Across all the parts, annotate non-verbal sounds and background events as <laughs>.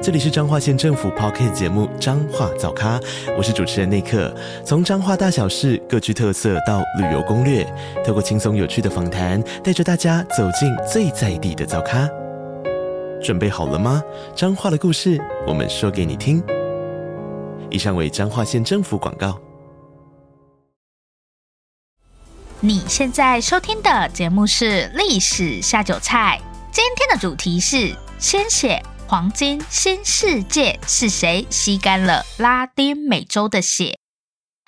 这里是彰化县政府 Podcast 节目《彰化早咖》，我是主持人内克。从彰化大小事各具特色到旅游攻略，透过轻松有趣的访谈，带着大家走进最在地的早咖。准备好了吗？彰化的故事，我们说给你听。以上为彰化县政府广告。你现在收听的节目是《历史下酒菜》，今天的主题是鲜血。黄金新世界是谁吸干了拉丁美洲的血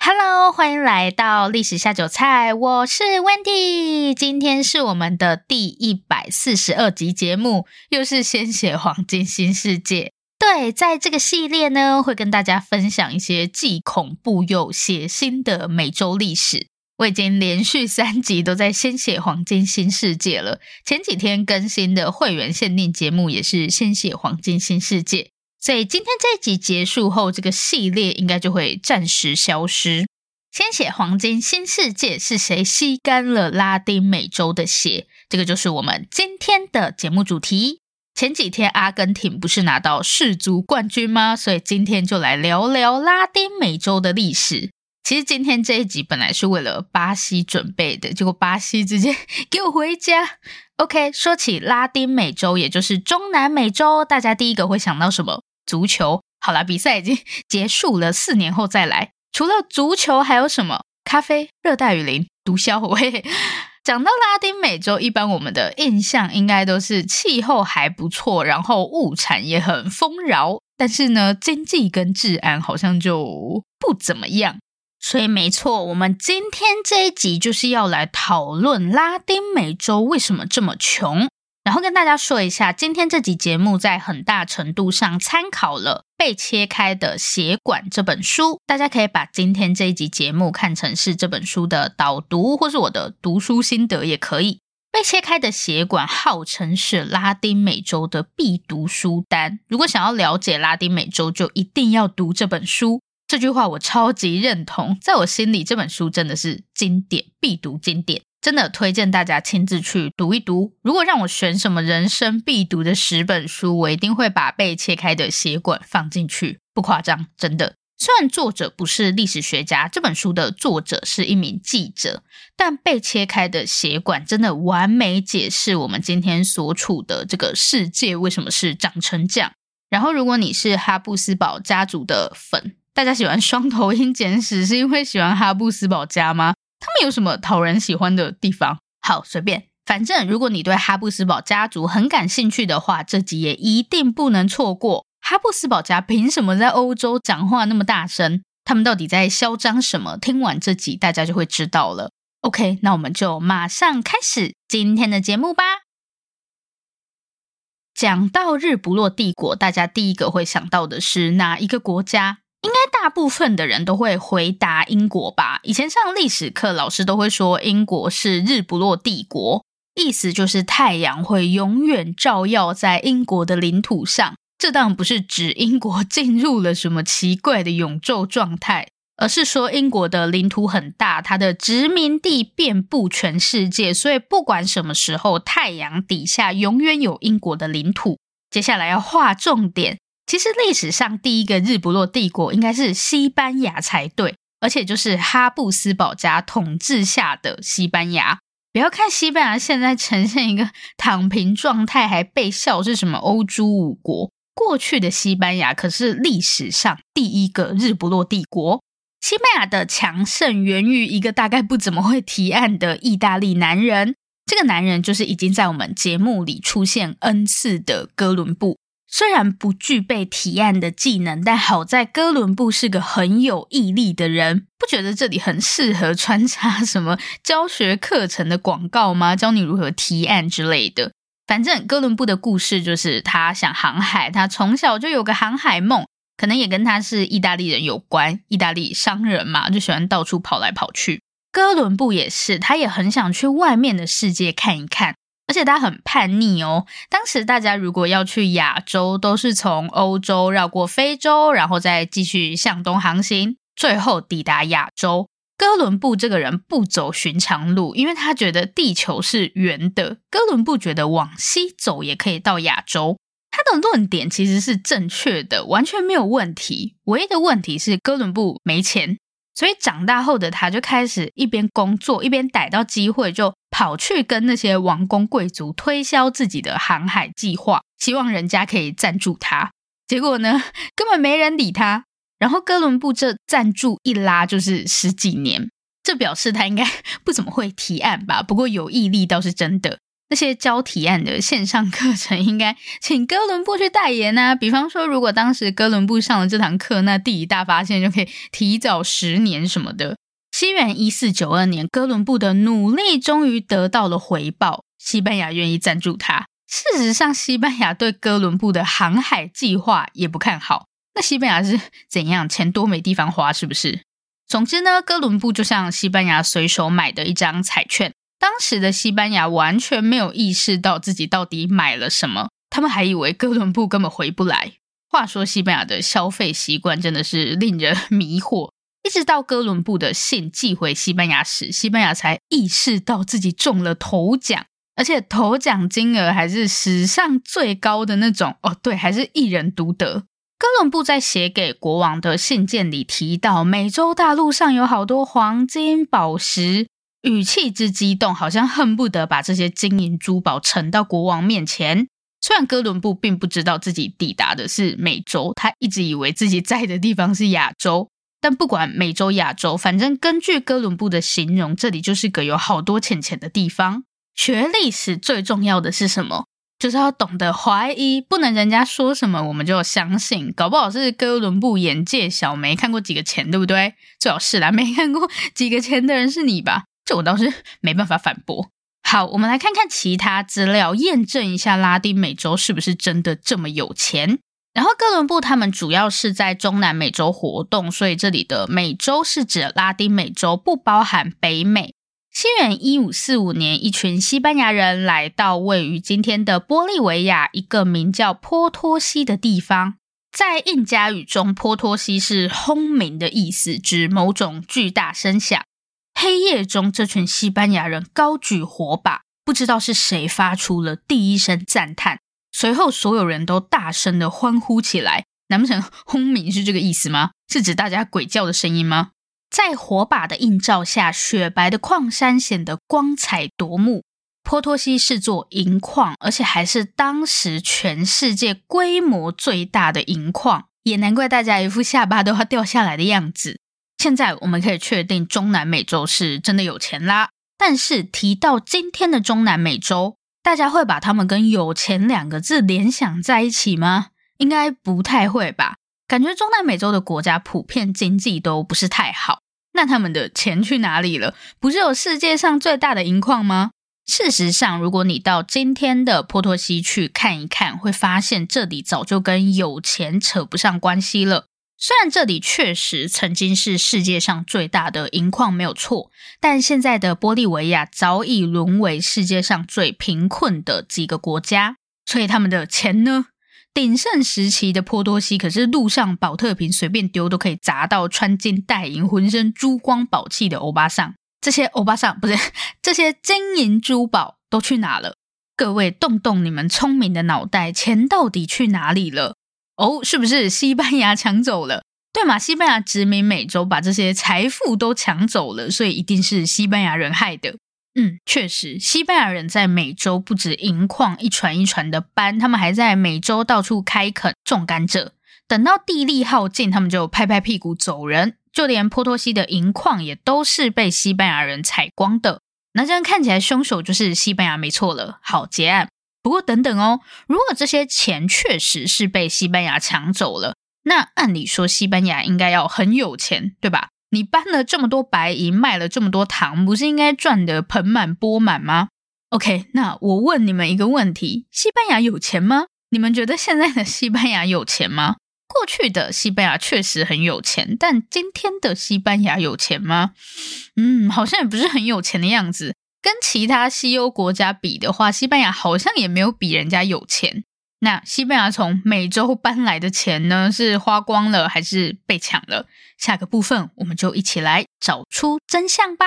？Hello，欢迎来到历史下酒菜，我是 Wendy。今天是我们的第一百四十二集节目，又是鲜血黄金新世界。对，在这个系列呢，会跟大家分享一些既恐怖又血腥的美洲历史。我已经连续三集都在先写黄金新世界了。前几天更新的会员限定节目也是先写黄金新世界，所以今天这一集结束后，这个系列应该就会暂时消失。先写黄金新世界是谁吸干了拉丁美洲的血？这个就是我们今天的节目主题。前几天阿根廷不是拿到世足冠军吗？所以今天就来聊聊拉丁美洲的历史。其实今天这一集本来是为了巴西准备的，结果巴西直接 <laughs> 给我回家。OK，说起拉丁美洲，也就是中南美洲，大家第一个会想到什么？足球。好啦，比赛已经 <laughs> 结束了，四年后再来。除了足球，还有什么？咖啡、热带雨林、毒枭。喂，讲到拉丁美洲，一般我们的印象应该都是气候还不错，然后物产也很丰饶，但是呢，经济跟治安好像就不怎么样。所以没错，我们今天这一集就是要来讨论拉丁美洲为什么这么穷。然后跟大家说一下，今天这集节目在很大程度上参考了《被切开的血管》这本书，大家可以把今天这一集节目看成是这本书的导读，或是我的读书心得也可以。《被切开的血管》号称是拉丁美洲的必读书单，如果想要了解拉丁美洲，就一定要读这本书。这句话我超级认同，在我心里这本书真的是经典，必读经典，真的推荐大家亲自去读一读。如果让我选什么人生必读的十本书，我一定会把被切开的血管放进去，不夸张，真的。虽然作者不是历史学家，这本书的作者是一名记者，但被切开的血管真的完美解释我们今天所处的这个世界为什么是长成这样。然后，如果你是哈布斯堡家族的粉，大家喜欢双头鹰简史，是因为喜欢哈布斯堡家吗？他们有什么讨人喜欢的地方？好，随便，反正如果你对哈布斯堡家族很感兴趣的话，这集也一定不能错过。哈布斯堡家凭什么在欧洲讲话那么大声？他们到底在嚣张什么？听完这集，大家就会知道了。OK，那我们就马上开始今天的节目吧。讲到日不落帝国，大家第一个会想到的是哪一个国家？应该大部分的人都会回答英国吧？以前上历史课，老师都会说英国是日不落帝国，意思就是太阳会永远照耀在英国的领土上。这当然不是指英国进入了什么奇怪的永昼状态，而是说英国的领土很大，它的殖民地遍布全世界，所以不管什么时候，太阳底下永远有英国的领土。接下来要划重点。其实历史上第一个日不落帝国应该是西班牙才对，而且就是哈布斯堡家统治下的西班牙。不要看西班牙现在呈现一个躺平状态，还被笑是什么欧洲五国，过去的西班牙可是历史上第一个日不落帝国。西班牙的强盛源于一个大概不怎么会提案的意大利男人，这个男人就是已经在我们节目里出现 N 次的哥伦布。虽然不具备提案的技能，但好在哥伦布是个很有毅力的人。不觉得这里很适合穿插什么教学课程的广告吗？教你如何提案之类的。反正哥伦布的故事就是他想航海，他从小就有个航海梦，可能也跟他是意大利人有关。意大利商人嘛，就喜欢到处跑来跑去。哥伦布也是，他也很想去外面的世界看一看，而且他很叛逆哦。当时大家如果要去亚洲，都是从欧洲绕过非洲，然后再继续向东航行，最后抵达亚洲。哥伦布这个人不走寻常路，因为他觉得地球是圆的。哥伦布觉得往西走也可以到亚洲，他的论点其实是正确的，完全没有问题。唯一的问题是哥伦布没钱。所以长大后的他就开始一边工作一边逮到机会，就跑去跟那些王公贵族推销自己的航海计划，希望人家可以赞助他。结果呢，<laughs> 根本没人理他。然后哥伦布这赞助一拉就是十几年，这表示他应该 <laughs> 不怎么会提案吧？不过有毅力倒是真的。那些教提案的线上课程，应该请哥伦布去代言啊。比方说，如果当时哥伦布上了这堂课，那第一大发现就可以提早十年什么的。西元一四九二年，哥伦布的努力终于得到了回报，西班牙愿意赞助他。事实上，西班牙对哥伦布的航海计划也不看好。那西班牙是怎样？钱多没地方花，是不是？总之呢，哥伦布就像西班牙随手买的一张彩券。当时的西班牙完全没有意识到自己到底买了什么，他们还以为哥伦布根本回不来。话说，西班牙的消费习惯真的是令人迷惑。一直到哥伦布的信寄回西班牙时，西班牙才意识到自己中了头奖，而且头奖金额还是史上最高的那种。哦，对，还是一人独得。哥伦布在写给国王的信件里提到，美洲大陆上有好多黄金宝石。语气之激动，好像恨不得把这些金银珠宝呈到国王面前。虽然哥伦布并不知道自己抵达的是美洲，他一直以为自己在的地方是亚洲。但不管美洲、亚洲，反正根据哥伦布的形容，这里就是个有好多钱钱的地方。学历史最重要的是什么？就是要懂得怀疑，不能人家说什么我们就相信。搞不好是哥伦布眼界小，没看过几个钱，对不对？最好是啦，没看过几个钱的人是你吧？这我倒是没办法反驳。好，我们来看看其他资料，验证一下拉丁美洲是不是真的这么有钱。然后，哥伦布他们主要是在中南美洲活动，所以这里的美洲是指拉丁美洲，不包含北美。西元一五四五年，一群西班牙人来到位于今天的玻利维亚一个名叫波托西的地方。在印加语中，波托西是轰鸣的意思，指某种巨大声响。黑夜中，这群西班牙人高举火把，不知道是谁发出了第一声赞叹。随后，所有人都大声的欢呼起来。难不成轰鸣是这个意思吗？是指大家鬼叫的声音吗？在火把的映照下，雪白的矿山显得光彩夺目。波托西是座银矿，而且还是当时全世界规模最大的银矿，也难怪大家一副下巴都要掉下来的样子。现在我们可以确定中南美洲是真的有钱啦，但是提到今天的中南美洲，大家会把他们跟有钱两个字联想在一起吗？应该不太会吧？感觉中南美洲的国家普遍经济都不是太好，那他们的钱去哪里了？不是有世界上最大的银矿吗？事实上，如果你到今天的波托西去看一看，会发现这里早就跟有钱扯不上关系了。虽然这里确实曾经是世界上最大的银矿，没有错，但现在的玻利维亚早已沦为世界上最贫困的几个国家，所以他们的钱呢？鼎盛时期的波多西可是路上宝特瓶随便丢都可以砸到穿金戴银、浑身珠光宝气的欧巴桑。这些欧巴桑不是这些金银珠宝都去哪了？各位动动你们聪明的脑袋，钱到底去哪里了？哦，是不是西班牙抢走了？对嘛，西班牙殖民美洲，把这些财富都抢走了，所以一定是西班牙人害的。嗯，确实，西班牙人在美洲不止银矿一船一船的搬，他们还在美洲到处开垦种甘蔗。等到地力耗尽，他们就拍拍屁股走人。就连波托西的银矿也都是被西班牙人采光的。那这样看起来，凶手就是西班牙没错了。好，结案。不过等等哦，如果这些钱确实是被西班牙抢走了，那按理说西班牙应该要很有钱，对吧？你搬了这么多白银，卖了这么多糖，不是应该赚得盆满钵满吗？OK，那我问你们一个问题：西班牙有钱吗？你们觉得现在的西班牙有钱吗？过去的西班牙确实很有钱，但今天的西班牙有钱吗？嗯，好像也不是很有钱的样子。跟其他西欧国家比的话，西班牙好像也没有比人家有钱。那西班牙从美洲搬来的钱呢，是花光了还是被抢了？下个部分我们就一起来找出真相吧。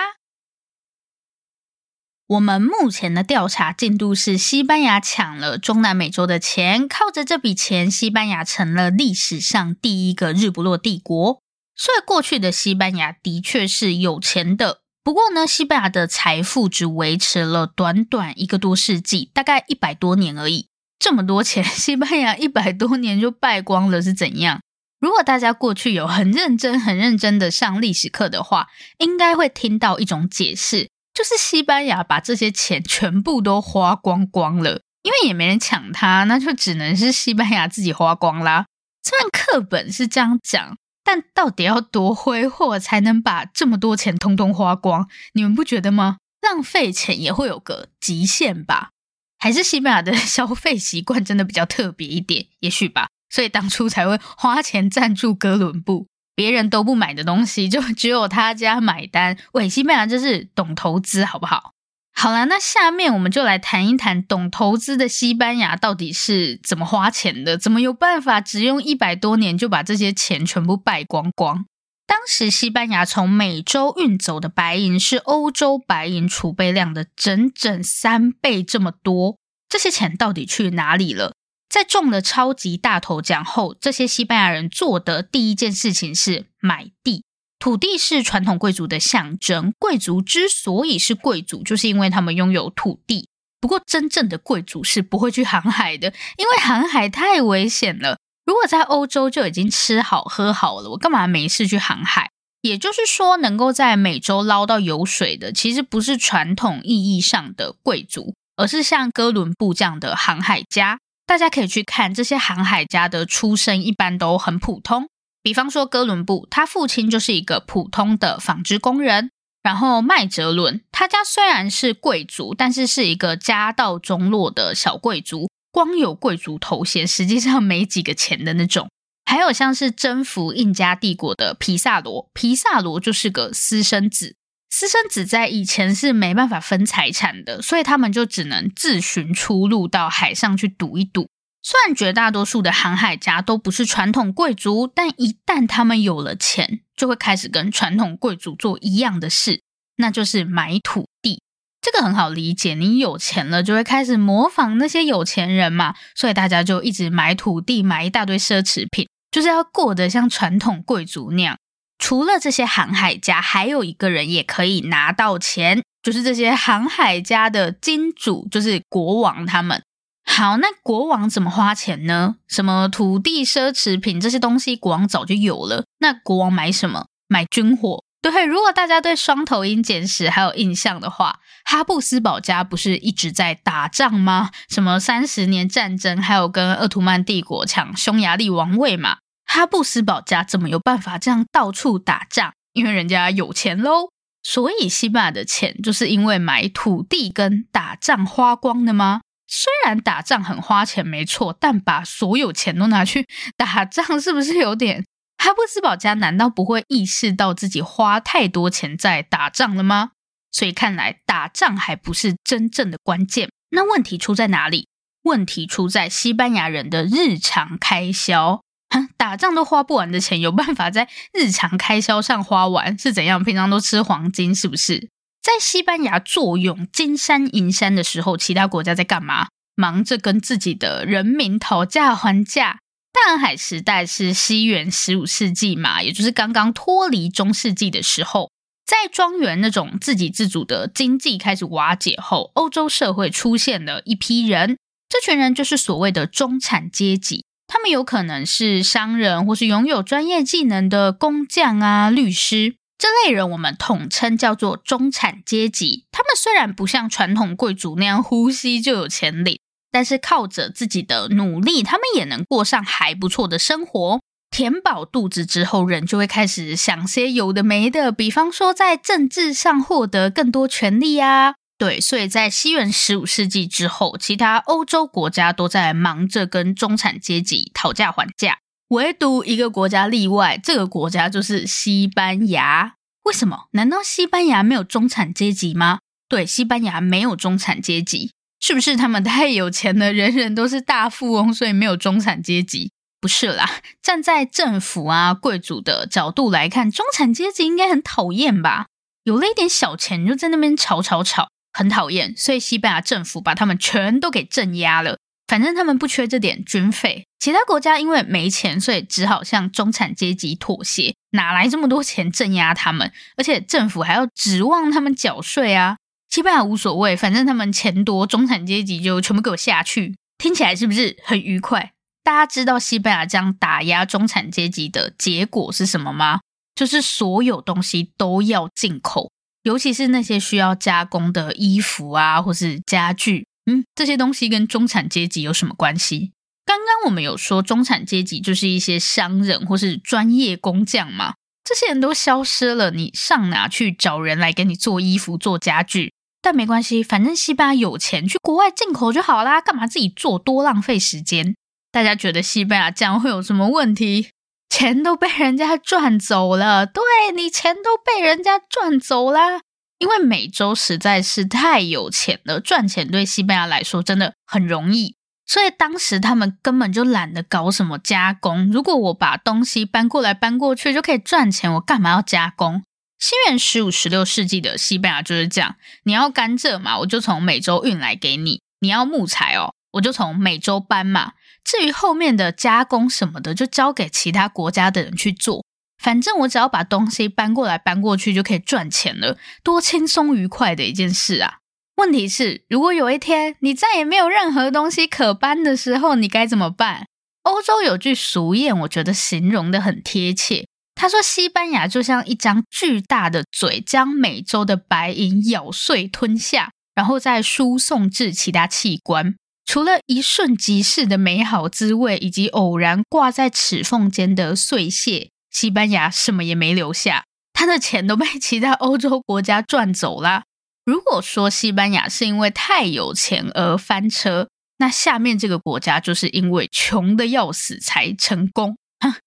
我们目前的调查进度是，西班牙抢了中南美洲的钱，靠着这笔钱，西班牙成了历史上第一个日不落帝国。所以过去的西班牙的确是有钱的。不过呢，西班牙的财富只维持了短短一个多世纪，大概一百多年而已。这么多钱，<laughs> 西班牙一百多年就败光了，是怎样？如果大家过去有很认真、很认真的上历史课的话，应该会听到一种解释，就是西班牙把这些钱全部都花光光了，因为也没人抢它，那就只能是西班牙自己花光啦。虽然课本是这样讲。但到底要多挥霍才能把这么多钱通通花光？你们不觉得吗？浪费钱也会有个极限吧？还是西班牙的 <laughs> 消费习惯真的比较特别一点？也许吧，所以当初才会花钱赞助哥伦布，别人都不买的东西，就 <laughs> 只有他家买单。喂，西班牙就是懂投资，好不好？好啦，那下面我们就来谈一谈懂投资的西班牙到底是怎么花钱的，怎么有办法只用一百多年就把这些钱全部败光光？当时西班牙从美洲运走的白银是欧洲白银储备量的整整三倍这么多，这些钱到底去哪里了？在中了超级大头奖后，这些西班牙人做的第一件事情是买地。土地是传统贵族的象征，贵族之所以是贵族，就是因为他们拥有土地。不过，真正的贵族是不会去航海的，因为航海太危险了。如果在欧洲就已经吃好喝好了，我干嘛没事去航海？也就是说，能够在美洲捞到油水的，其实不是传统意义上的贵族，而是像哥伦布这样的航海家。大家可以去看这些航海家的出身，一般都很普通。比方说，哥伦布他父亲就是一个普通的纺织工人，然后麦哲伦他家虽然是贵族，但是是一个家道中落的小贵族，光有贵族头衔，实际上没几个钱的那种。<laughs> 还有像是征服印加帝国的皮萨罗，皮萨罗就是个私生子，私生子在以前是没办法分财产的，所以他们就只能自寻出路到海上去赌一赌。虽然绝大多数的航海家都不是传统贵族，但一旦他们有了钱，就会开始跟传统贵族做一样的事，那就是买土地。这个很好理解，你有钱了，就会开始模仿那些有钱人嘛，所以大家就一直买土地，买一大堆奢侈品，就是要过得像传统贵族那样。除了这些航海家，还有一个人也可以拿到钱，就是这些航海家的金主，就是国王他们。好，那国王怎么花钱呢？什么土地、奢侈品这些东西，国王早就有了。那国王买什么？买军火。对，如果大家对双头鹰简史还有印象的话，哈布斯堡家不是一直在打仗吗？什么三十年战争，还有跟奥图曼帝国抢匈牙利王位嘛？哈布斯堡家怎么有办法这样到处打仗？因为人家有钱喽。所以西班牙的钱就是因为买土地跟打仗花光的吗？虽然打仗很花钱，没错，但把所有钱都拿去打仗，是不是有点？哈布斯堡家难道不会意识到自己花太多钱在打仗了吗？所以看来打仗还不是真正的关键。那问题出在哪里？问题出在西班牙人的日常开销。哈，打仗都花不完的钱，有办法在日常开销上花完？是怎样？平常都吃黄金，是不是？在西班牙坐拥金山银山的时候，其他国家在干嘛？忙着跟自己的人民讨价还价。大海时代是西元十五世纪嘛，也就是刚刚脱离中世纪的时候。在庄园那种自给自足的经济开始瓦解后，欧洲社会出现了一批人，这群人就是所谓的中产阶级。他们有可能是商人，或是拥有专业技能的工匠啊、律师。这类人我们统称叫做中产阶级。他们虽然不像传统贵族那样呼吸就有钱领，但是靠着自己的努力，他们也能过上还不错的生活。填饱肚子之后，人就会开始想些有的没的，比方说在政治上获得更多权利啊。对，所以在西元十五世纪之后，其他欧洲国家都在忙着跟中产阶级讨价还价。唯独一个国家例外，这个国家就是西班牙。为什么？难道西班牙没有中产阶级吗？对，西班牙没有中产阶级，是不是他们太有钱了，人人都是大富翁，所以没有中产阶级？不是啦，站在政府啊、贵族的角度来看，中产阶级应该很讨厌吧？有了一点小钱就在那边吵吵吵，很讨厌，所以西班牙政府把他们全都给镇压了。反正他们不缺这点军费，其他国家因为没钱，所以只好向中产阶级妥协。哪来这么多钱镇压他们？而且政府还要指望他们缴税啊！西班牙无所谓，反正他们钱多，中产阶级就全部给我下去。听起来是不是很愉快？大家知道西班牙这样打压中产阶级的结果是什么吗？就是所有东西都要进口，尤其是那些需要加工的衣服啊，或是家具。嗯，这些东西跟中产阶级有什么关系？刚刚我们有说中产阶级就是一些商人或是专业工匠嘛，这些人都消失了，你上哪去找人来给你做衣服、做家具？但没关系，反正西班牙有钱，去国外进口就好啦，干嘛自己做，多浪费时间？大家觉得西班牙这样会有什么问题？钱都被人家赚走了，对，你钱都被人家赚走了。因为美洲实在是太有钱了，赚钱对西班牙来说真的很容易，所以当时他们根本就懒得搞什么加工。如果我把东西搬过来搬过去就可以赚钱，我干嘛要加工？西元十五、十六世纪的西班牙就是这样：你要甘蔗嘛，我就从美洲运来给你；你要木材哦，我就从美洲搬嘛。至于后面的加工什么的，就交给其他国家的人去做。反正我只要把东西搬过来搬过去就可以赚钱了，多轻松愉快的一件事啊！问题是，如果有一天你再也没有任何东西可搬的时候，你该怎么办？欧洲有句俗谚，我觉得形容得很贴切。他说，西班牙就像一张巨大的嘴，将美洲的白银咬碎吞下，然后再输送至其他器官。除了一瞬即逝的美好滋味，以及偶然挂在齿缝间的碎屑。西班牙什么也没留下，他的钱都被其他欧洲国家赚走了。如果说西班牙是因为太有钱而翻车，那下面这个国家就是因为穷的要死才成功。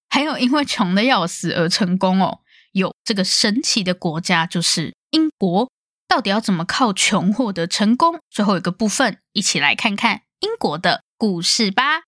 还有因为穷的要死而成功哦，有这个神奇的国家就是英国。到底要怎么靠穷获得成功？最后一个部分，一起来看看英国的故事吧。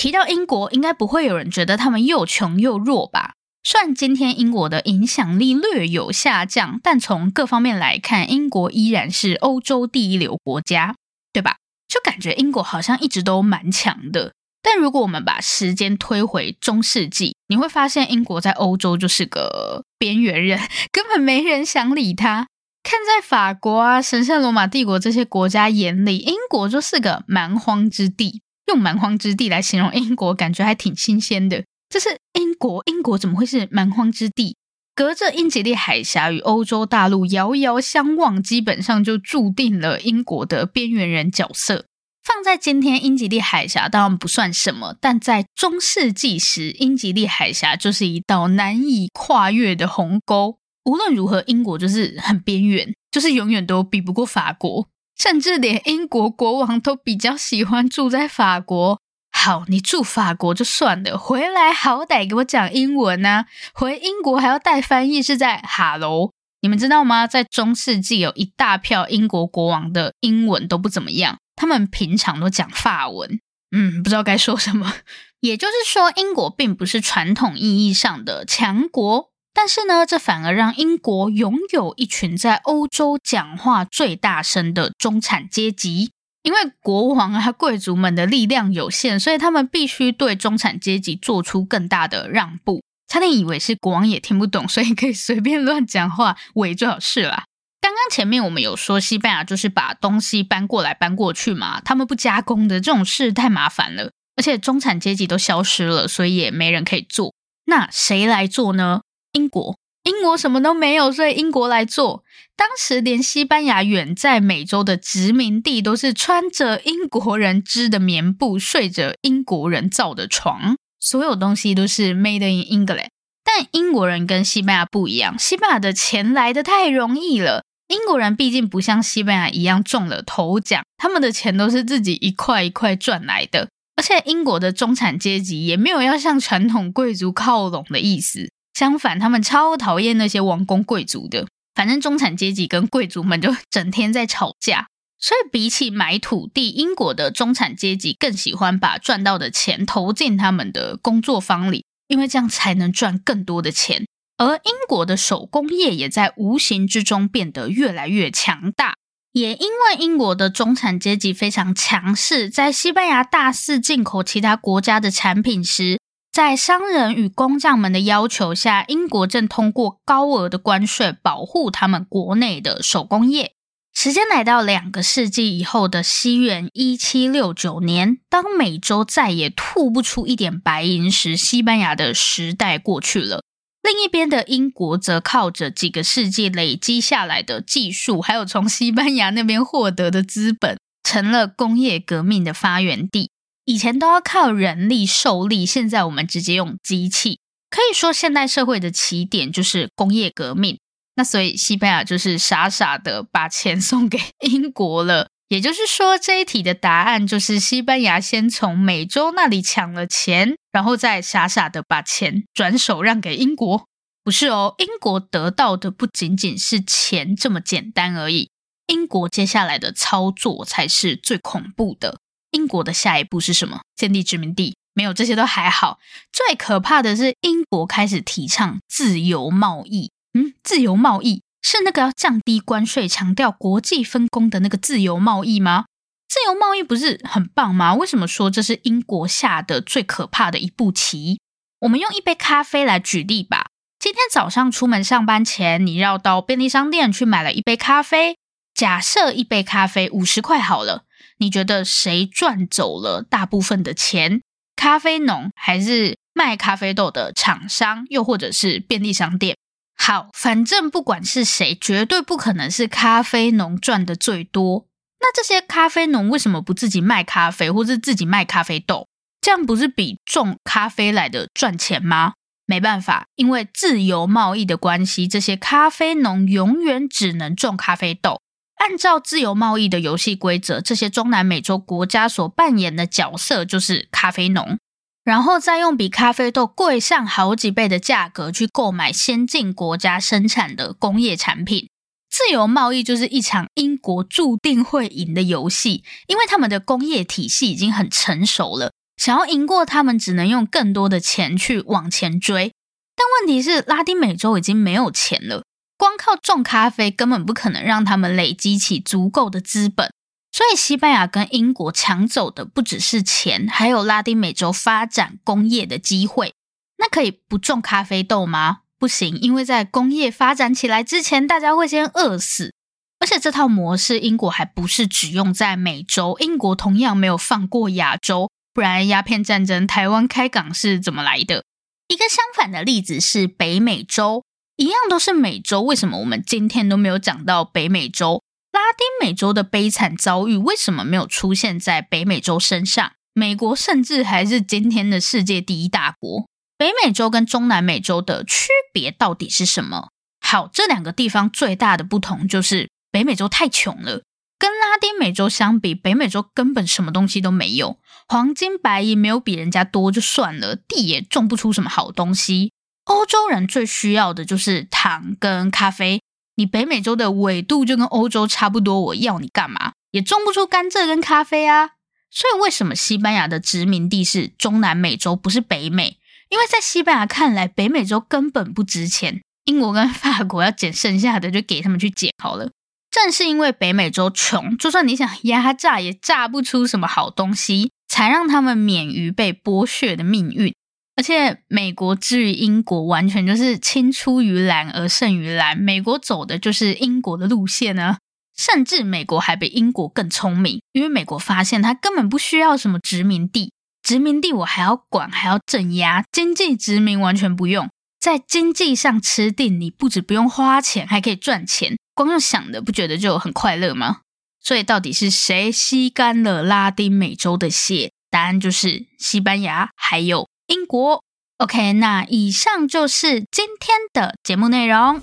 提到英国，应该不会有人觉得他们又穷又弱吧？虽然今天英国的影响力略有下降，但从各方面来看，英国依然是欧洲第一流国家，对吧？就感觉英国好像一直都蛮强的。但如果我们把时间推回中世纪，你会发现英国在欧洲就是个边缘人，<laughs> 根本没人想理他。看在法国啊、神圣罗马帝国这些国家眼里，英国就是个蛮荒之地。用蛮荒之地来形容英国，感觉还挺新鲜的。这是英国，英国怎么会是蛮荒之地？隔着英吉利海峡与欧洲大陆遥遥相望，基本上就注定了英国的边缘人角色。放在今天，英吉利海峡当然不算什么，但在中世纪时，英吉利海峡就是一道难以跨越的鸿沟。无论如何，英国就是很边缘，就是永远都比不过法国。甚至连英国国王都比较喜欢住在法国。好，你住法国就算了，回来好歹给我讲英文啊！回英国还要带翻译，是在哈喽。你们知道吗？在中世纪有一大票英国国王的英文都不怎么样，他们平常都讲法文。嗯，不知道该说什么。<laughs> 也就是说，英国并不是传统意义上的强国。但是呢，这反而让英国拥有一群在欧洲讲话最大声的中产阶级。因为国王啊、贵族们的力量有限，所以他们必须对中产阶级做出更大的让步。差点以为是国王也听不懂，所以可以随便乱讲话，伪最好是啦。刚刚前面我们有说，西班牙就是把东西搬过来搬过去嘛，他们不加工的这种事太麻烦了，而且中产阶级都消失了，所以也没人可以做。那谁来做呢？英国，英国什么都没有，所以英国来做。当时连西班牙远在美洲的殖民地都是穿着英国人织的棉布，睡着英国人造的床，所有东西都是 made in England。但英国人跟西班牙不一样，西班牙的钱来得太容易了。英国人毕竟不像西班牙一样中了头奖，他们的钱都是自己一块一块赚来的。而且英国的中产阶级也没有要向传统贵族靠拢的意思，相反，他们超讨厌那些王公贵族的。反正中产阶级跟贵族们就整天在吵架，所以比起买土地，英国的中产阶级更喜欢把赚到的钱投进他们的工作坊里，因为这样才能赚更多的钱。而英国的手工业也在无形之中变得越来越强大。也因为英国的中产阶级非常强势，在西班牙大肆进口其他国家的产品时，在商人与工匠们的要求下，英国正通过高额的关税保护他们国内的手工业。时间来到两个世纪以后的西元一七六九年，当美洲再也吐不出一点白银时，西班牙的时代过去了。另一边的英国则靠着几个世纪累积下来的技术，还有从西班牙那边获得的资本，成了工业革命的发源地。以前都要靠人力受力，现在我们直接用机器。可以说，现代社会的起点就是工业革命。那所以，西班牙就是傻傻的把钱送给英国了。也就是说，这一题的答案就是西班牙先从美洲那里抢了钱，然后再傻傻的把钱转手让给英国。不是哦，英国得到的不仅仅是钱这么简单而已。英国接下来的操作才是最恐怖的。英国的下一步是什么？建立殖民地？没有，这些都还好。最可怕的是，英国开始提倡自由贸易。嗯，自由贸易。是那个要降低关税、强调国际分工的那个自由贸易吗？自由贸易不是很棒吗？为什么说这是英国下的最可怕的一步棋？我们用一杯咖啡来举例吧。今天早上出门上班前，你绕到便利商店去买了一杯咖啡。假设一杯咖啡五十块好了，你觉得谁赚走了大部分的钱？咖啡农，还是卖咖啡豆的厂商，又或者是便利商店？好，反正不管是谁，绝对不可能是咖啡农赚的最多。那这些咖啡农为什么不自己卖咖啡，或是自己卖咖啡豆？这样不是比种咖啡来的赚钱吗？没办法，因为自由贸易的关系，这些咖啡农永远只能种咖啡豆。按照自由贸易的游戏规则，这些中南美洲国家所扮演的角色就是咖啡农。然后再用比咖啡豆贵上好几倍的价格去购买先进国家生产的工业产品。自由贸易就是一场英国注定会赢的游戏，因为他们的工业体系已经很成熟了，想要赢过他们，只能用更多的钱去往前追。但问题是，拉丁美洲已经没有钱了，光靠种咖啡根本不可能让他们累积起足够的资本。所以，西班牙跟英国抢走的不只是钱，还有拉丁美洲发展工业的机会。那可以不种咖啡豆吗？不行，因为在工业发展起来之前，大家会先饿死。而且这套模式，英国还不是只用在美洲，英国同样没有放过亚洲。不然，鸦片战争台湾开港是怎么来的？一个相反的例子是北美洲，一样都是美洲，为什么我们今天都没有讲到北美洲？拉丁美洲的悲惨遭遇为什么没有出现在北美洲身上？美国甚至还是今天的世界第一大国。北美洲跟中南美洲的区别到底是什么？好，这两个地方最大的不同就是北美洲太穷了，跟拉丁美洲相比，北美洲根本什么东西都没有，黄金白银没有比人家多就算了，地也种不出什么好东西。欧洲人最需要的就是糖跟咖啡。你北美洲的纬度就跟欧洲差不多，我要你干嘛？也种不出甘蔗跟咖啡啊。所以为什么西班牙的殖民地是中南美洲，不是北美？因为在西班牙看来，北美洲根本不值钱。英国跟法国要捡剩下的，就给他们去捡好了。正是因为北美洲穷，就算你想压榨，也榨不出什么好东西，才让他们免于被剥削的命运。而且，美国之于英国，完全就是青出于蓝而胜于蓝。美国走的就是英国的路线呢，甚至美国还比英国更聪明，因为美国发现他根本不需要什么殖民地，殖民地我还要管，还要镇压，经济殖民完全不用，在经济上吃定你，不止不用花钱，还可以赚钱，光用想的不觉得就很快乐吗？所以，到底是谁吸干了拉丁美洲的血？答案就是西班牙，还有。英国，OK，那以上就是今天的节目内容。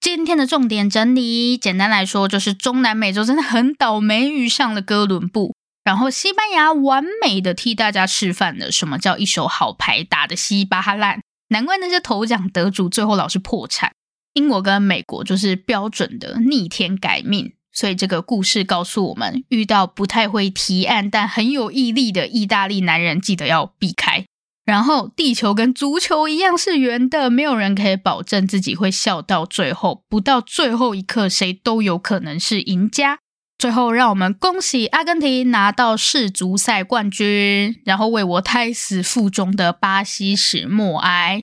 今天的重点整理，简单来说就是中南美洲真的很倒霉，遇上了哥伦布。然后西班牙完美的替大家示范了什么叫一手好牌打的稀巴烂，难怪那些头奖得主最后老是破产。英国跟美国就是标准的逆天改命，所以这个故事告诉我们，遇到不太会提案但很有毅力的意大利男人，记得要避开。然后，地球跟足球一样是圆的，没有人可以保证自己会笑到最后，不到最后一刻，谁都有可能是赢家。最后，让我们恭喜阿根廷拿到世足赛冠军，然后为我胎死腹中的巴西史默哀。